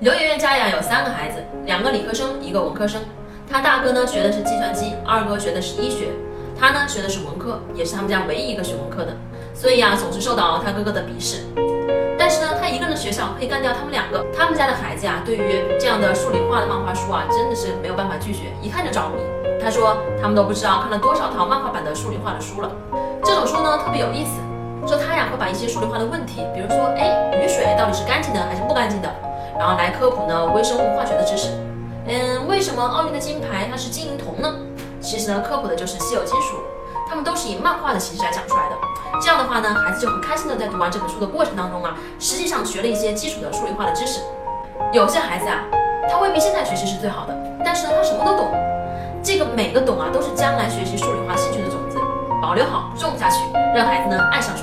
刘媛媛家呀有三个孩子，两个理科生，一个文科生。他大哥呢学的是计算机，二哥学的是医学，他呢学的是文科，也是他们家唯一一个学文科的，所以呀总是受到他哥哥的鄙视。但是呢，他一个人的学校可以干掉他们两个。他们家的孩子呀，对于这样的数理化的漫画书啊，真的是没有办法拒绝，一看就着迷。他说他们都不知道看了多少套漫画版的数理化的书了。这种书呢特别有意思，说他呀会把一些数理化的问题，比如说哎雨水到底是干净的还是不干净的。然后来科普呢微生物化学的知识。嗯，为什么奥运的金牌它是金银铜呢？其实呢科普的就是稀有金属，它们都是以漫画的形式来讲出来的。这样的话呢，孩子就很开心的在读完这本书的过程当中啊，实际上学了一些基础的数理化的知识。有些孩子啊，他未必现在学习是最好的，但是呢他什么都懂。这个每个懂啊，都是将来学习数理化兴趣的种子，保留好，种下去，让孩子呢爱上。